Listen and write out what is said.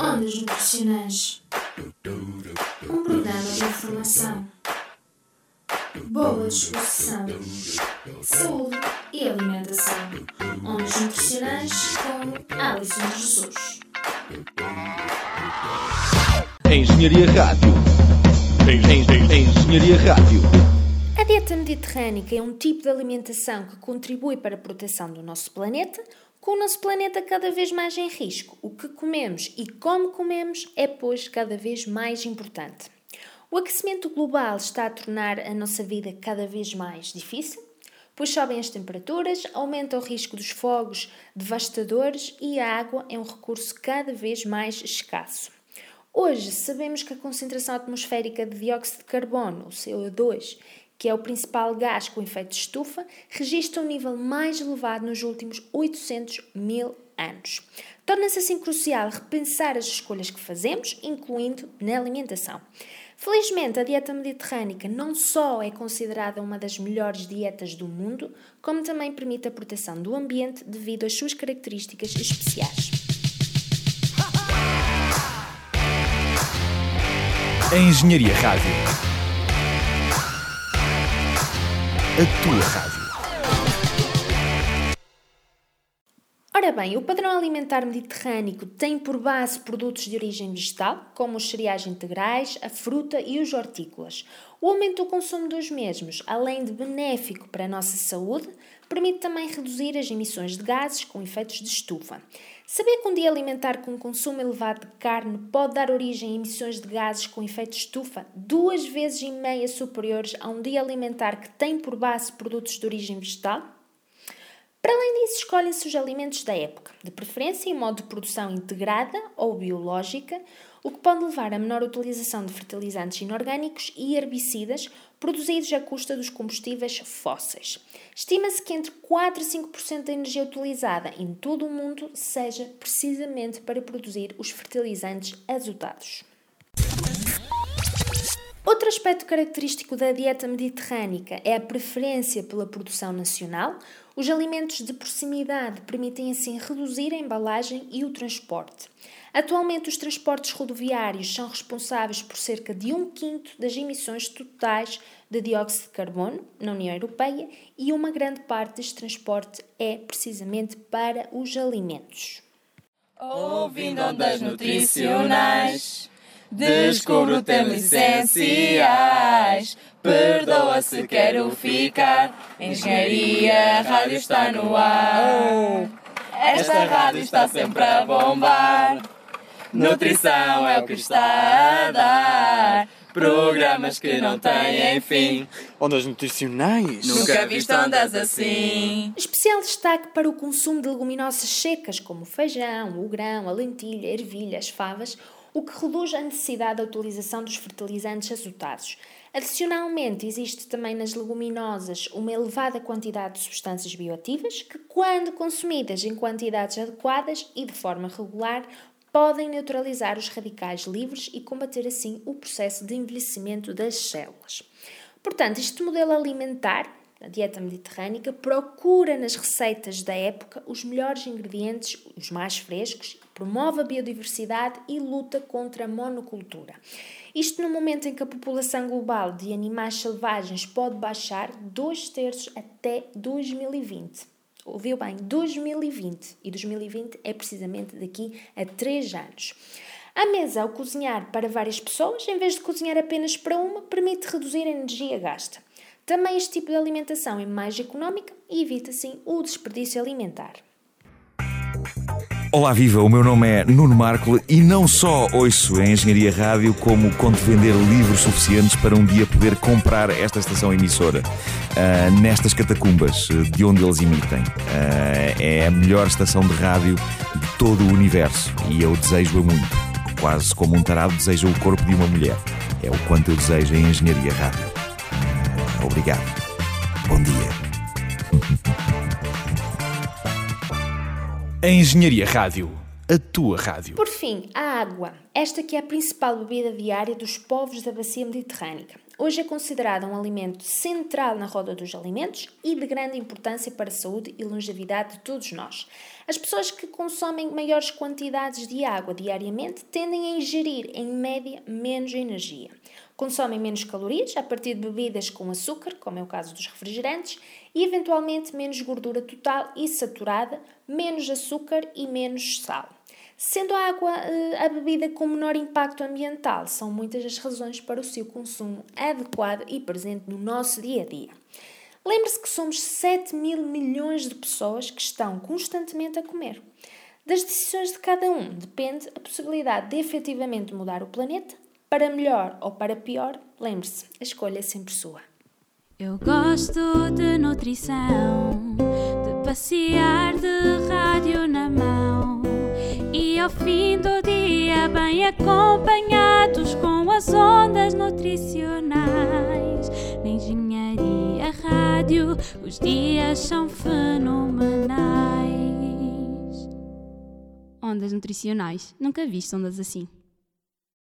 Ondas Nutricionais Um programa de informação, boa disposição, saúde e alimentação. Ondas Nutricionais com Alison Jesus. Engenharia Rádio. Engenharia Rádio. A dieta mediterrânica é um tipo de alimentação que contribui para a proteção do nosso planeta, com o nosso planeta cada vez mais em risco. O que comemos e como comemos é, pois, cada vez mais importante. O aquecimento global está a tornar a nossa vida cada vez mais difícil, pois sobem as temperaturas, aumenta o risco dos fogos devastadores e a água é um recurso cada vez mais escasso. Hoje sabemos que a concentração atmosférica de dióxido de carbono, o CO2, que é o principal gás com efeito de estufa, registra um nível mais elevado nos últimos 800 mil anos. Torna-se assim crucial repensar as escolhas que fazemos, incluindo na alimentação. Felizmente, a dieta mediterrânica não só é considerada uma das melhores dietas do mundo, como também permite a proteção do ambiente devido às suas características especiais. Engenharia Rádio. A tua rádio. Ora bem, o padrão alimentar mediterrâneo tem por base produtos de origem vegetal, como os cereais integrais, a fruta e os hortícolas. O aumento do consumo dos mesmos, além de benéfico para a nossa saúde, permite também reduzir as emissões de gases com efeitos de estufa. Saber que um dia alimentar com um consumo elevado de carne pode dar origem a emissões de gases com efeito de estufa duas vezes e meia superiores a um dia alimentar que tem por base produtos de origem vegetal? Para além disso, escolhem-se os alimentos da época, de preferência em modo de produção integrada ou biológica, o que pode levar a menor utilização de fertilizantes inorgânicos e herbicidas produzidos à custa dos combustíveis fósseis. Estima-se que entre 4 a 5% da energia utilizada em todo o mundo seja precisamente para produzir os fertilizantes azotados. Outro aspecto característico da dieta mediterrânica é a preferência pela produção nacional. Os alimentos de proximidade permitem assim reduzir a embalagem e o transporte. Atualmente, os transportes rodoviários são responsáveis por cerca de um quinto das emissões totais de dióxido de carbono na União Europeia e uma grande parte deste transporte é precisamente para os alimentos. Ouvindo ondas nutricionais, descubro temas essenciais. Perdoa se quero ficar, Engenharia Rádio está no ar. Esta rádio está sempre a bombar. Nutrição é o que está a dar. Programas que não têm fim. Ondas nutricionais? Nunca viste ondas assim. Especial destaque para o consumo de leguminosas secas, como o feijão, o grão, a lentilha, a ervilha, as favas, o que reduz a necessidade da utilização dos fertilizantes azotados. Adicionalmente, existe também nas leguminosas uma elevada quantidade de substâncias bioativas que, quando consumidas em quantidades adequadas e de forma regular, podem neutralizar os radicais livres e combater assim o processo de envelhecimento das células. Portanto, este modelo alimentar, a dieta mediterrânica, procura nas receitas da época os melhores ingredientes, os mais frescos, promove a biodiversidade e luta contra a monocultura. Isto no momento em que a população global de animais selvagens pode baixar dois terços até 2020. Ouviu bem? 2020. E 2020 é precisamente daqui a 3 anos. A mesa, ao cozinhar para várias pessoas, em vez de cozinhar apenas para uma, permite reduzir a energia gasta. Também este tipo de alimentação é mais económica e evita, assim, o desperdício alimentar. Olá, viva! O meu nome é Nuno Marco e não só ouço a Engenharia Rádio, como conto vender livros suficientes para um dia poder comprar esta estação emissora uh, nestas catacumbas de onde eles emitem. Uh, é a melhor estação de rádio de todo o universo e eu desejo-a muito. Quase como um tarado deseja o corpo de uma mulher. É o quanto eu desejo a Engenharia Rádio. Obrigado. Bom dia. A Engenharia Rádio. A tua rádio. Por fim, a água. Esta que é a principal bebida diária dos povos da bacia mediterrânica. Hoje é considerada um alimento central na roda dos alimentos e de grande importância para a saúde e longevidade de todos nós. As pessoas que consomem maiores quantidades de água diariamente tendem a ingerir, em média, menos energia. Consomem menos calorias a partir de bebidas com açúcar, como é o caso dos refrigerantes, e eventualmente menos gordura total e saturada, menos açúcar e menos sal. Sendo a água eh, a bebida com menor impacto ambiental, são muitas as razões para o seu consumo adequado e presente no nosso dia a dia. Lembre-se que somos 7 mil milhões de pessoas que estão constantemente a comer. Das decisões de cada um depende a possibilidade de efetivamente mudar o planeta, para melhor ou para pior, lembre-se, a escolha é sempre sua. Eu gosto de nutrição, de passear de rádio na mão e ao fim do dia bem acompanhados com as ondas nutricionais. Na engenharia rádio os dias são fenomenais. Ondas nutricionais, nunca vi ondas assim.